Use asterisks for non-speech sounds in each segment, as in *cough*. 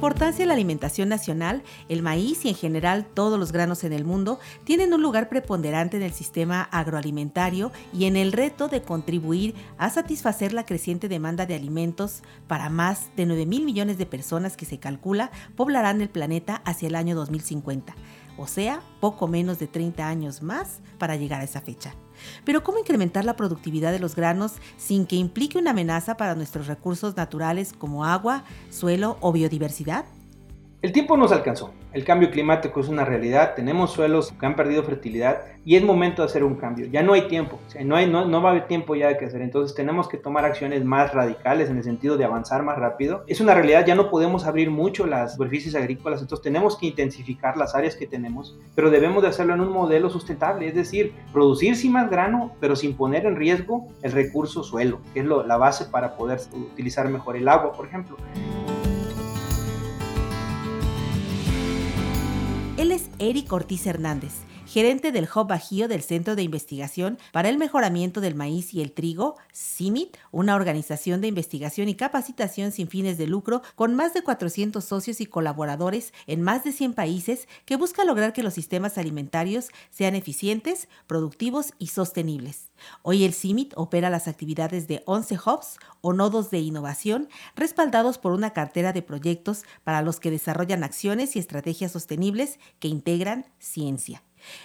importancia en la alimentación nacional, el maíz y en general todos los granos en el mundo tienen un lugar preponderante en el sistema agroalimentario y en el reto de contribuir a satisfacer la creciente demanda de alimentos. Para más de 9 mil millones de personas que se calcula poblarán el planeta hacia el año 2050, o sea, poco menos de 30 años más para llegar a esa fecha. Pero ¿cómo incrementar la productividad de los granos sin que implique una amenaza para nuestros recursos naturales como agua, suelo o biodiversidad? El tiempo nos alcanzó. El cambio climático es una realidad. Tenemos suelos que han perdido fertilidad y es momento de hacer un cambio. Ya no hay tiempo. no, hay, va a haber tiempo ya de que hacer. Entonces tenemos que tomar acciones más radicales en el sentido de avanzar más rápido. Es una realidad. Ya no podemos abrir mucho las superficies agrícolas. Entonces tenemos que intensificar las áreas que tenemos. Pero debemos de hacerlo en un modelo sustentable. Es decir, producir sin más grano, pero sin poner en riesgo el recurso suelo, que es la base para poder utilizar mejor el agua, por ejemplo. Eric Ortiz Hernández, gerente del Hub Bajío del Centro de Investigación para el Mejoramiento del Maíz y el Trigo, CIMIT, una organización de investigación y capacitación sin fines de lucro con más de 400 socios y colaboradores en más de 100 países que busca lograr que los sistemas alimentarios sean eficientes, productivos y sostenibles. Hoy el CIMIT opera las actividades de 11 hubs o nodos de innovación respaldados por una cartera de proyectos para los que desarrollan acciones y estrategias sostenibles que integran ciencia.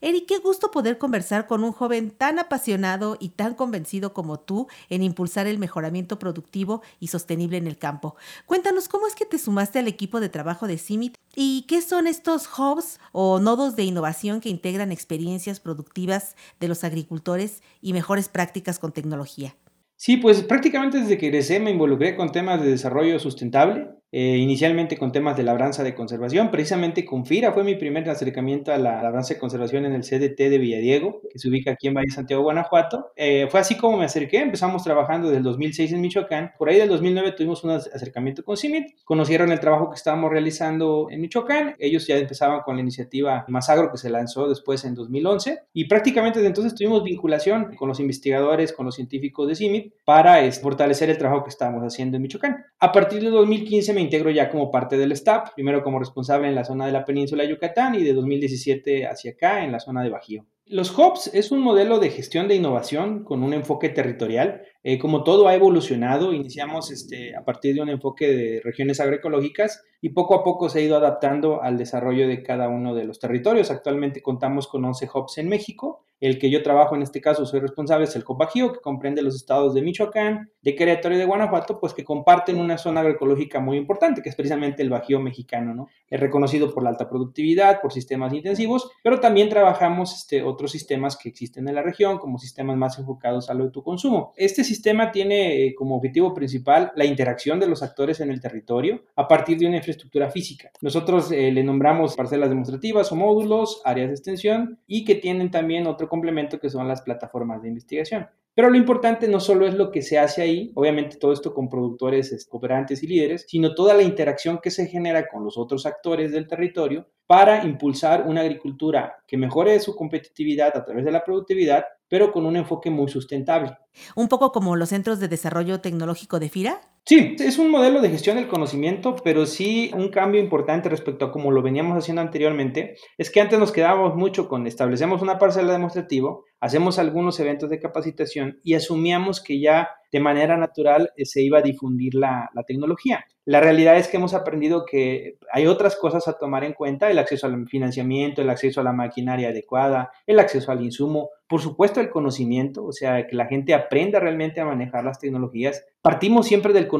Eric, qué gusto poder conversar con un joven tan apasionado y tan convencido como tú en impulsar el mejoramiento productivo y sostenible en el campo. Cuéntanos cómo es que te sumaste al equipo de trabajo de CIMIT y qué son estos hubs o nodos de innovación que integran experiencias productivas de los agricultores y mejores prácticas con tecnología. Sí, pues prácticamente desde que egresé me involucré con temas de desarrollo sustentable eh, inicialmente con temas de labranza de conservación, precisamente con FIRA fue mi primer acercamiento a la labranza de conservación en el CDT de Villadiego, que se ubica aquí en Valle Santiago, Guanajuato. Eh, fue así como me acerqué, empezamos trabajando desde el 2006 en Michoacán, por ahí del 2009 tuvimos un acercamiento con CIMIT, conocieron el trabajo que estábamos realizando en Michoacán, ellos ya empezaban con la iniciativa Más Agro que se lanzó después en 2011 y prácticamente desde entonces tuvimos vinculación con los investigadores, con los científicos de CIMIT para fortalecer el trabajo que estábamos haciendo en Michoacán. A partir de 2015 me integro ya como parte del staff, primero como responsable en la zona de la península de Yucatán y de 2017 hacia acá en la zona de Bajío. Los hubs es un modelo de gestión de innovación con un enfoque territorial. Eh, como todo ha evolucionado, iniciamos este, a partir de un enfoque de regiones agroecológicas y poco a poco se ha ido adaptando al desarrollo de cada uno de los territorios. Actualmente contamos con 11 hubs en México el que yo trabajo en este caso, soy responsable, es el Copajío, que comprende los estados de Michoacán, de Querétaro y de Guanajuato, pues que comparten una zona agroecológica muy importante, que es precisamente el Bajío mexicano, ¿no? Es reconocido por la alta productividad, por sistemas intensivos, pero también trabajamos este, otros sistemas que existen en la región, como sistemas más enfocados al autoconsumo. Este sistema tiene eh, como objetivo principal la interacción de los actores en el territorio a partir de una infraestructura física. Nosotros eh, le nombramos parcelas demostrativas o módulos, áreas de extensión y que tienen también otro complemento que son las plataformas de investigación. Pero lo importante no solo es lo que se hace ahí, obviamente todo esto con productores, cooperantes y líderes, sino toda la interacción que se genera con los otros actores del territorio para impulsar una agricultura que mejore su competitividad a través de la productividad, pero con un enfoque muy sustentable. Un poco como los centros de desarrollo tecnológico de FIRA. Sí, es un modelo de gestión del conocimiento, pero sí un cambio importante respecto a como lo veníamos haciendo anteriormente, es que antes nos quedábamos mucho con establecemos una parcela demostrativa, hacemos algunos eventos de capacitación y asumíamos que ya de manera natural eh, se iba a difundir la, la, tecnología. La realidad es que hemos aprendido que hay otras cosas a tomar en cuenta, el acceso al financiamiento, el acceso a la maquinaria adecuada, el acceso al insumo, por supuesto el conocimiento, o sea, que la gente aprenda realmente a manejar las tecnologías. Partimos siempre del conocimiento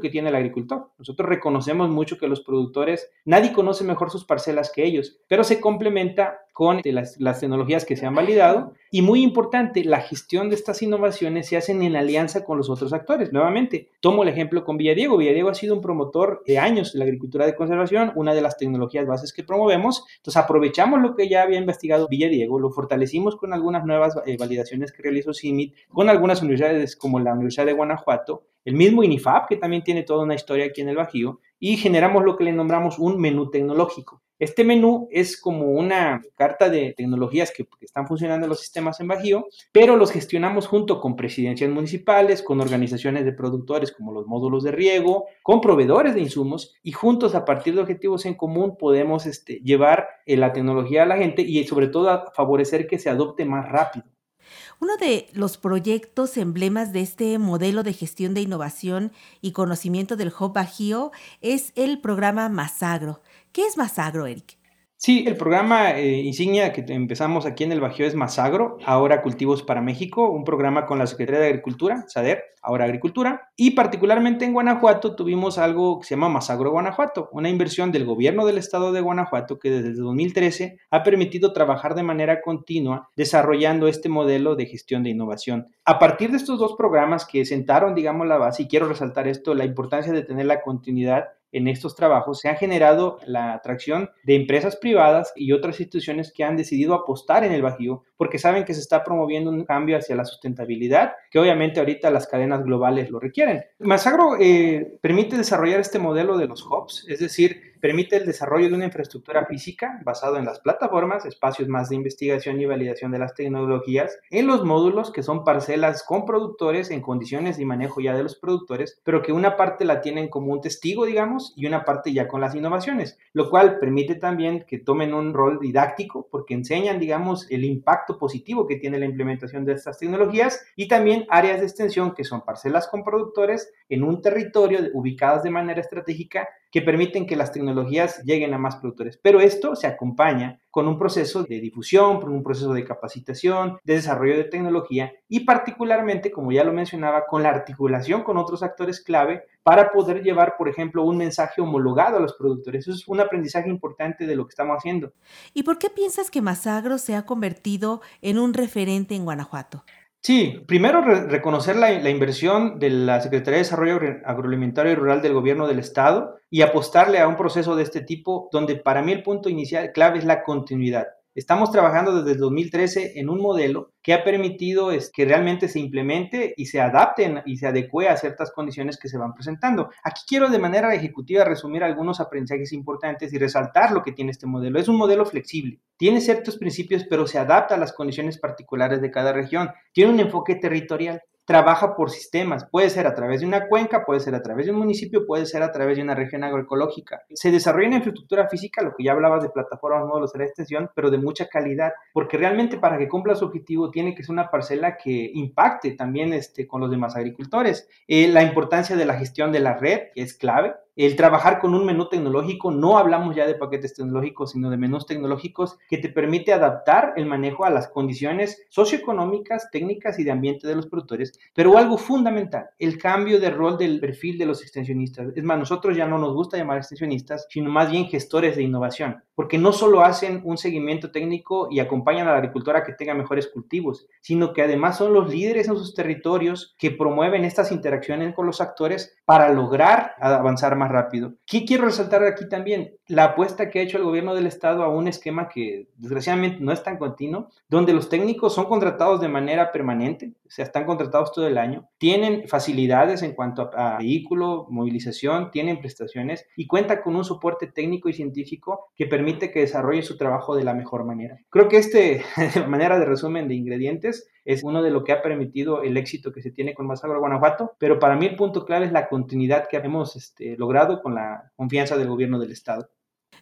que tiene el agricultor. Nosotros reconocemos mucho que los productores, nadie conoce mejor sus parcelas que ellos, pero se complementa con las, las tecnologías que se han validado y muy importante, la gestión de estas innovaciones se hacen en alianza con los otros actores. Nuevamente, tomo el ejemplo con Villadiego. Villadiego ha sido un promotor de años de la agricultura de conservación, una de las tecnologías bases que promovemos. Entonces, aprovechamos lo que ya había investigado Villadiego, lo fortalecimos con algunas nuevas eh, validaciones que realizó CIMIT, con algunas universidades como la Universidad de Guanajuato, el mismo INIFAP, que también tiene toda una historia aquí en el Bajío, y generamos lo que le nombramos un menú tecnológico. Este menú es como una carta de tecnologías que, están funcionando en los sistemas en Bajío, pero los gestionamos junto con presidencias municipales, con organizaciones de productores como los módulos de riego, con proveedores de insumos y juntos a partir de objetivos en común podemos este, llevar eh, la tecnología a la gente y sobre todo favorecer que se adopte más rápido. Uno de los proyectos emblemas de este modelo de gestión de innovación y conocimiento del Hub Bajío es el programa Masagro. ¿Qué es Masagro, Eric? Sí, el programa eh, insignia que empezamos aquí en el Bajío es Masagro, ahora Cultivos para México, un programa con la Secretaría de Agricultura, SADER, ahora Agricultura, y particularmente en Guanajuato tuvimos algo que se llama Masagro Guanajuato, una inversión del gobierno del estado de Guanajuato que desde 2013 ha permitido trabajar de manera continua desarrollando este modelo de gestión de innovación. A partir de estos dos programas que sentaron, digamos, la base, y quiero resaltar esto, la importancia de tener la continuidad en estos trabajos se ha generado la atracción de empresas privadas y otras instituciones que han decidido apostar en el Bajío porque saben que se está promoviendo un cambio hacia la sustentabilidad, que obviamente ahorita las cadenas globales lo requieren. Masagro eh, permite desarrollar este modelo de los hubs, es decir, permite el desarrollo de una infraestructura física basado en las plataformas, espacios más de investigación y validación de las tecnologías, en los módulos que son parcelas con productores en condiciones y manejo ya de los productores, pero que una parte la tienen como un testigo, digamos, y una parte ya con las innovaciones, lo cual permite también que tomen un rol didáctico porque enseñan, digamos, el impacto positivo que tiene la implementación de estas tecnologías y también áreas de extensión que son parcelas con productores en un territorio ubicadas de manera estratégica que permiten que las tecnologías lleguen a más productores. Pero esto se acompaña con un proceso de difusión, con un proceso de capacitación, de desarrollo de tecnología y particularmente, como ya lo mencionaba, con la articulación con otros actores clave para poder llevar, por ejemplo, un mensaje homologado a los productores. Eso es un aprendizaje importante de lo que estamos haciendo. ¿Y por qué piensas que Masagro se ha convertido en un referente en Guanajuato? Sí, primero reconocer la, inversión de la Secretaría de Desarrollo Agroalimentario y Rural del Gobierno del Estado y apostarle a un proceso de este tipo donde para mí el punto inicial clave es la continuidad. Estamos trabajando desde el 2013 en un modelo que ha permitido es que realmente se implemente y se adapten y se adecue a ciertas condiciones que se van presentando. Aquí quiero de manera ejecutiva resumir algunos aprendizajes importantes y resaltar lo que tiene este modelo. Es un modelo flexible, tiene ciertos principios, pero se adapta a las condiciones particulares de cada región. Tiene un enfoque territorial trabaja por sistemas. Puede ser a través de una cuenca, puede ser a través de un municipio, puede ser a través de una región agroecológica. Se desarrolla una infraestructura física, lo que ya hablabas de plataformas, módulos de la extensión, pero de mucha calidad, porque realmente para que cumpla su objetivo tiene que ser una parcela que impacte también este, con los demás agricultores. Eh, la importancia de la gestión de la red, es clave, el trabajar con un menú tecnológico, no hablamos ya de paquetes tecnológicos, sino de menús tecnológicos que te permite adaptar el manejo a las condiciones socioeconómicas, técnicas y de ambiente de los productores, pero algo fundamental, el cambio de rol del perfil de los extensionistas. Es más, nosotros ya no nos gusta llamar extensionistas, sino más bien gestores de innovación, porque no solo hacen un seguimiento técnico y acompañan a la agricultora que tenga mejores cultivos, sino que además son los líderes en sus territorios que promueven estas interacciones con los actores para lograr avanzar más rápido. ¿Qué quiero resaltar aquí también? La apuesta que ha hecho el gobierno del estado a un esquema que desgraciadamente no es tan continuo, donde los técnicos son contratados de manera permanente, o sea, están contratados todo el año, tienen facilidades en cuanto a, vehículo, movilización, tienen prestaciones y cuenta con un soporte técnico y científico que permite que desarrolle su trabajo de la mejor manera. Creo que este, *laughs* manera de resumen de ingredientes, es uno de lo que ha permitido el éxito que se tiene con Masagro Guanajuato, pero para mí el punto clave es la continuidad que hemos este, logrado con la confianza del gobierno del Estado.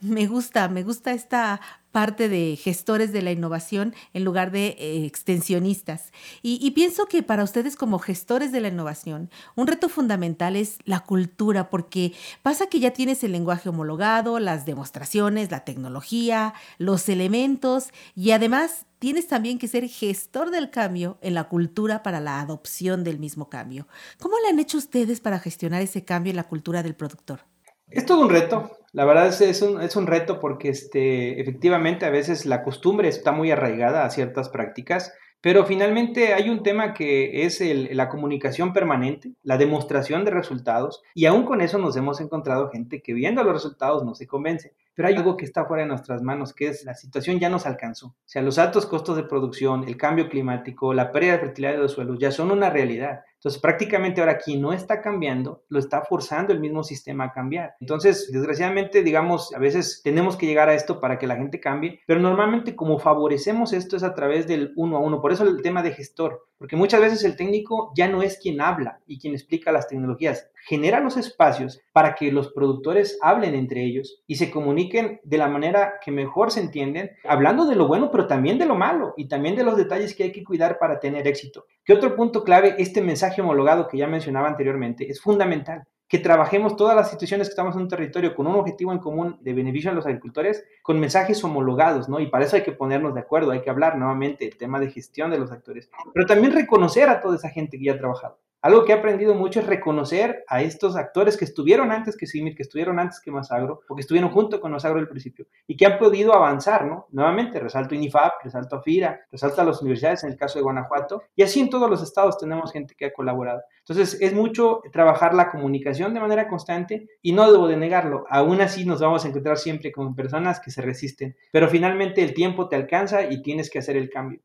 Me gusta, me gusta esta parte de gestores de la innovación en lugar de eh, extensionistas. Y, pienso que para ustedes como gestores de la innovación, un reto fundamental es la cultura, porque pasa que ya tienes el lenguaje homologado, las demostraciones, la tecnología, los elementos y además tienes también que ser gestor del cambio en la cultura para la adopción del mismo cambio. ¿Cómo le han hecho ustedes para gestionar ese cambio en la cultura del productor? Es todo un reto. La verdad es, es, un, es un reto porque este, efectivamente a veces la costumbre está muy arraigada a ciertas prácticas, pero finalmente hay un tema que es el, la comunicación permanente, la demostración de resultados, y aún con eso nos hemos encontrado gente que viendo los resultados no se convence. Pero hay algo que está fuera de nuestras manos, que es la situación ya nos alcanzó. O sea, los altos costos de producción, el cambio climático, la pérdida de fertilidad de los suelos ya son una realidad. Entonces, prácticamente ahora quien no está cambiando, lo está forzando el mismo sistema a cambiar. Entonces, desgraciadamente, digamos, a veces tenemos que llegar a esto para que la gente cambie, pero normalmente como favorecemos esto es a través del uno a uno. Por eso el tema de gestor, porque muchas veces el técnico ya no es quien habla y quien explica las tecnologías, genera los espacios para que los productores hablen entre ellos y se comuniquen de la manera que mejor se entienden, hablando de lo bueno, pero también de lo malo y también de los detalles que hay que cuidar para tener éxito. ¿Qué otro punto clave? Este mensaje homologado que ya mencionaba anteriormente es fundamental que trabajemos todas las instituciones que estamos en un territorio con un objetivo en común de beneficio a los agricultores, con mensajes homologados, ¿no? Y para eso hay que ponernos de acuerdo, hay que hablar nuevamente el tema de gestión de los actores, pero también reconocer a toda esa gente que ya ha trabajado. Algo que he aprendido mucho es reconocer a estos actores que estuvieron antes que Simir, que estuvieron antes que Masagro, o que estuvieron junto con Masagro al principio, y que han podido avanzar, ¿no? Nuevamente, resalto INIFAP, resalto AFIRA, resalto a las universidades en el caso de Guanajuato, y así en todos los estados tenemos gente que ha colaborado. Entonces, es mucho trabajar la comunicación de manera constante, y no debo de negarlo, aún así nos vamos a encontrar siempre con personas que se resisten, pero finalmente el tiempo te alcanza y tienes que hacer el cambio.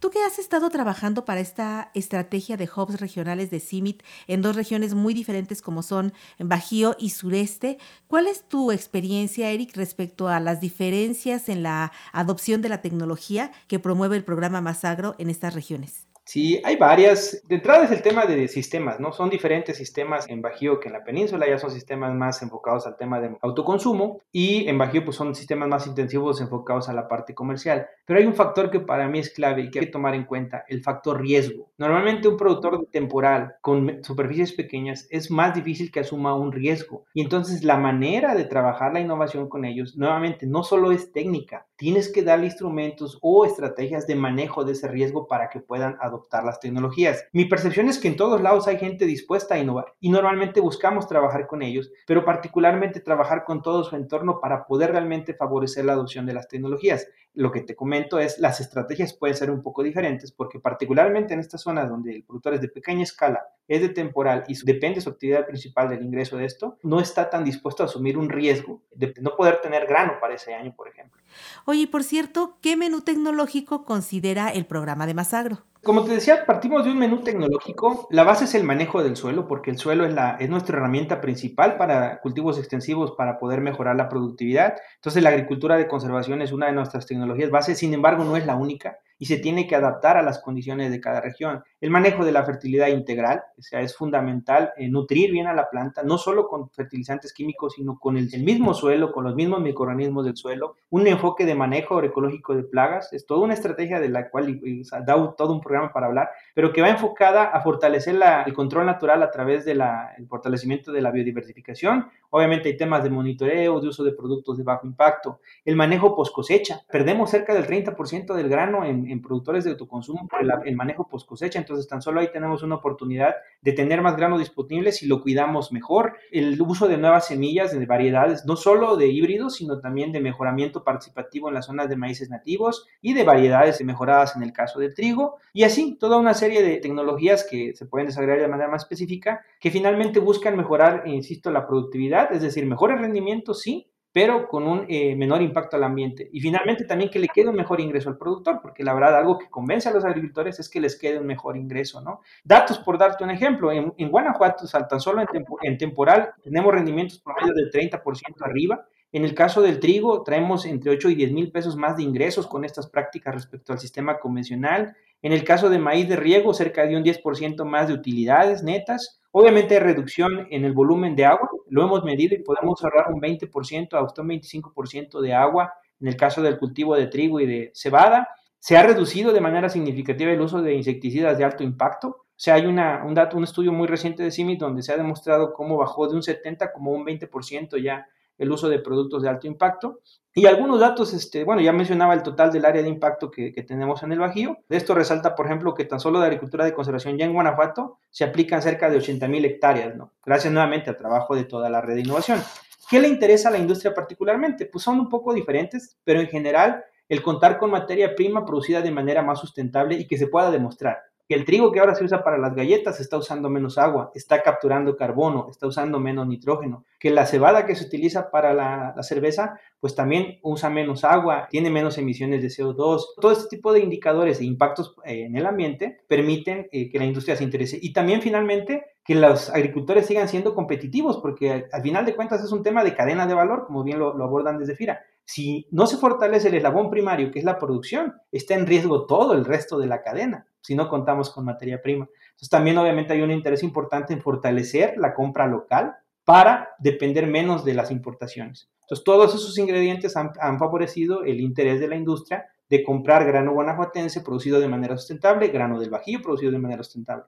Tú que has estado trabajando para esta estrategia de hubs regionales de CIMIT en dos regiones muy diferentes como son Bajío y Sureste, ¿cuál es tu experiencia, Eric, respecto a las diferencias en la adopción de la tecnología que promueve el programa Masagro en estas regiones? Sí, hay varias. De entrada es el tema de sistemas, ¿no? Son diferentes sistemas en Bajío que en la península, ya son sistemas más enfocados al tema de autoconsumo y en Bajío pues son sistemas más intensivos enfocados a la parte comercial. Pero hay un factor que para mí es clave y que hay que tomar en cuenta, el factor riesgo. Normalmente un productor temporal con superficies pequeñas es más difícil que asuma un riesgo y entonces la manera de trabajar la innovación con ellos, nuevamente, no solo es técnica, tienes que darle instrumentos o estrategias de manejo de ese riesgo para que puedan adoptar las tecnologías. Mi percepción es que en todos lados hay gente dispuesta a innovar y normalmente buscamos trabajar con ellos, pero particularmente trabajar con todo su entorno para poder realmente favorecer la adopción de las tecnologías. Lo que te comento es las estrategias pueden ser un poco diferentes porque particularmente en estas zonas donde el productor es de pequeña escala, es de temporal y depende su actividad principal del ingreso de esto, no está tan dispuesto a asumir un riesgo de no poder tener grano para ese año, por ejemplo. Oye, por cierto, ¿qué menú tecnológico considera el programa de Masagro? Como te decía, partimos de un menú tecnológico. La base es el manejo del suelo, porque el suelo es, la, es nuestra herramienta principal para cultivos extensivos para poder mejorar la productividad. Entonces, la agricultura de conservación es una de nuestras tecnologías base, sin embargo, no es la única y se tiene que adaptar a las condiciones de cada región. El manejo de la fertilidad integral, o sea, es fundamental eh, nutrir bien a la planta, no solo con fertilizantes químicos, sino con el, mismo suelo, con los mismos microorganismos del suelo. Un enfoque de manejo agroecológico de plagas, es toda una estrategia de la cual da todo un programa para hablar, pero que va enfocada a fortalecer el control natural a través del fortalecimiento de la biodiversificación. Obviamente hay temas de monitoreo, de uso de productos de bajo impacto, el manejo post cosecha. Perdemos cerca del 30% del grano en, productores de autoconsumo por el, manejo post cosecha. Entonces, tan solo ahí tenemos una oportunidad de tener más grano disponible si lo cuidamos mejor. El uso de nuevas semillas, de variedades, no solo de híbridos, sino también de mejoramiento participativo en las zonas de maíces nativos y de variedades mejoradas en el caso del trigo. Y así, toda una serie de tecnologías que se pueden desarrollar de manera más específica, que finalmente buscan mejorar, insisto, la productividad, es decir, mejores rendimientos, sí, pero con un eh, menor impacto al ambiente. Y finalmente también que le quede un mejor ingreso al productor, porque la verdad algo que convence a los agricultores es que les quede un mejor ingreso, ¿no? Datos por darte un ejemplo, en, Guanajuato, tan solo en, en, temporal, tenemos rendimientos promedio del 30% arriba. En el caso del trigo, traemos entre 8 y 10 mil pesos más de ingresos con estas prácticas respecto al sistema convencional. En el caso de maíz de riego, cerca de un 10% más de utilidades netas Obviamente hay reducción en el volumen de agua, lo hemos medido y podemos ahorrar un 20% hasta un 25% de agua en el caso del cultivo de trigo y de cebada. Se ha reducido de manera significativa el uso de insecticidas de alto impacto. O sea, hay una, un, estudio muy reciente de CIMI donde se ha demostrado cómo bajó de un 70 como un 20% ya el uso de productos de alto impacto. Y algunos datos, este, bueno, ya mencionaba el total del área de impacto que, tenemos en el Bajío. De esto resalta, por ejemplo, que tan solo de agricultura de conservación ya en Guanajuato se aplican cerca de 80 mil hectáreas, ¿no? Gracias nuevamente al trabajo de toda la red de innovación. ¿Qué le interesa a la industria particularmente? Pues son un poco diferentes, pero en general el contar con materia prima producida de manera más sustentable y que se pueda demostrar. Que el trigo que ahora se usa para las galletas está usando menos agua, está capturando carbono, está usando menos nitrógeno, que la cebada que se utiliza para la, cerveza, pues también usa menos agua, tiene menos emisiones de CO2. Todo este tipo de indicadores e impactos eh, en el ambiente permiten eh, que la industria se interese. Y también finalmente que los agricultores sigan siendo competitivos, porque al, final de cuentas es un tema de cadena de valor, como bien lo abordan desde FIRA. Si no se fortalece el eslabón primario, que es la producción, está en riesgo todo el resto de la cadena si no contamos con materia prima. Entonces también obviamente hay un interés importante en fortalecer la compra local para depender menos de las importaciones. Entonces todos esos ingredientes han, favorecido el interés de la industria de comprar grano guanajuatense producido de manera sustentable, grano del Bajío producido de manera sustentable.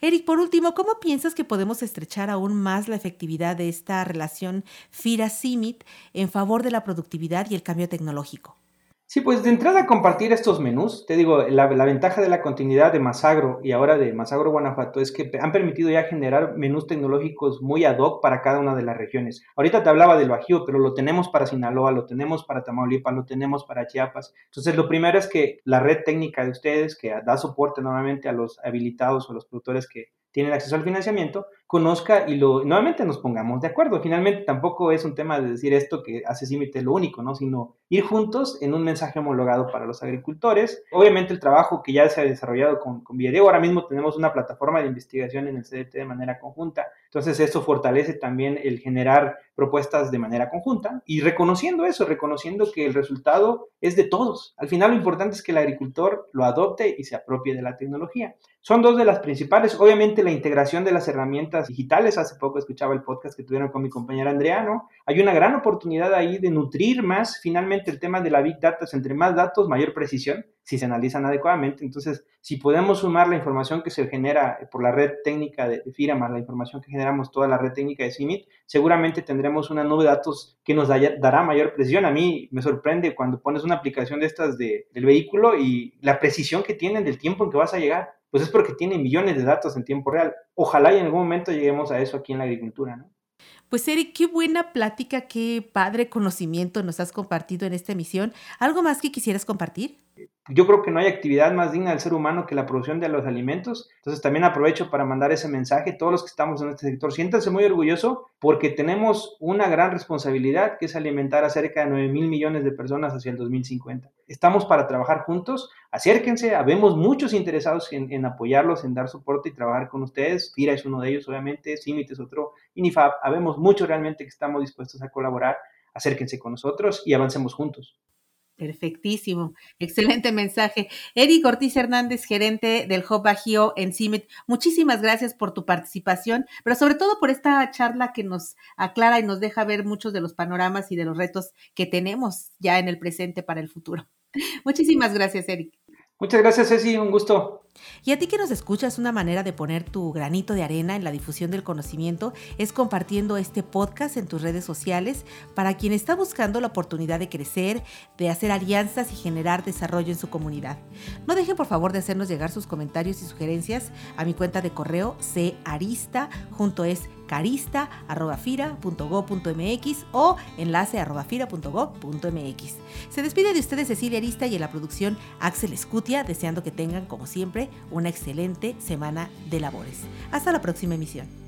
Eric, por último, ¿cómo piensas que podemos estrechar aún más la efectividad de esta relación FIRA-CIMIT en favor de la productividad y el cambio tecnológico? Sí, pues de entrada compartir estos menús, te digo, la, ventaja de la continuidad de Masagro y ahora de Masagro Guanajuato es que han permitido ya generar menús tecnológicos muy ad hoc para cada una de las regiones. Ahorita te hablaba del Bajío, pero lo tenemos para Sinaloa, lo tenemos para Tamaulipas, lo tenemos para Chiapas. Entonces, lo primero es que la red técnica de ustedes, que da soporte normalmente a los habilitados o los productores que tienen acceso al financiamiento, conozca y lo nuevamente nos pongamos de acuerdo. Finalmente tampoco es un tema de decir esto que hace Címite lo único, ¿no? Sino ir juntos en un mensaje homologado para los agricultores. Obviamente el trabajo que ya se ha desarrollado con, con ahora mismo tenemos una plataforma de investigación en el CDT de manera conjunta. Entonces eso fortalece también el generar propuestas de manera conjunta y reconociendo eso, reconociendo que el resultado es de todos. Al final lo importante es que el agricultor lo adopte y se apropie de la tecnología. Son dos de las principales. Obviamente la integración de las herramientas digitales. Hace poco escuchaba el podcast que tuvieron con mi compañera Andreano. Hay una gran oportunidad ahí de nutrir más finalmente el tema de la Big Data. Entre más datos, mayor precisión si se analizan adecuadamente. Entonces, si podemos sumar la información que se genera por la red técnica de, FIRA más la información que generamos toda la red técnica de CIMIT, seguramente tendremos una nube de datos que nos dará mayor precisión. A mí me sorprende cuando pones una aplicación de estas del vehículo y la precisión que tienen del tiempo en que vas a llegar pues es porque tiene millones de datos en tiempo real. Ojalá y en algún momento lleguemos a eso aquí en la agricultura, ¿no? Pues Eric, qué buena plática, qué padre conocimiento nos has compartido en esta emisión. ¿Algo más que quisieras compartir? Yo creo que no hay actividad más digna del ser humano que la producción de los alimentos. Entonces también aprovecho para mandar ese mensaje. Todos los que estamos en este sector, siéntanse muy orgulloso porque tenemos una gran responsabilidad que es alimentar a cerca de 9 mil millones de personas hacia el 2050. Estamos para trabajar juntos. Acérquense, habemos muchos interesados en, apoyarlos, en dar soporte y trabajar con ustedes. FIRA es uno de ellos, obviamente, CIMIT es otro, INIFAB. Habemos muchos realmente que estamos dispuestos a colaborar. Acérquense con nosotros y avancemos juntos. Perfectísimo, excelente mensaje. Eric Ortiz Hernández, gerente del Hub Bajío en CIMIT, muchísimas gracias por tu participación, pero sobre todo por esta charla que nos aclara y nos deja ver muchos de los panoramas y de los retos que tenemos ya en el presente para el futuro. Muchísimas gracias, Eric. Muchas gracias, Ceci, un gusto. Y a ti que nos escuchas, una manera de poner tu granito de arena en la difusión del conocimiento es compartiendo este podcast en tus redes sociales para quien está buscando la oportunidad de crecer, de hacer alianzas y generar desarrollo en su comunidad. No dejen por favor de hacernos llegar sus comentarios y sugerencias a mi cuenta de correo carista junto es carista.fira.go.mx o enlace.fira.go.mx. Se despide de ustedes Cecilia Arista y en la producción Axel Escutia, deseando que tengan, como siempre, una excelente semana de labores. Hasta la próxima emisión.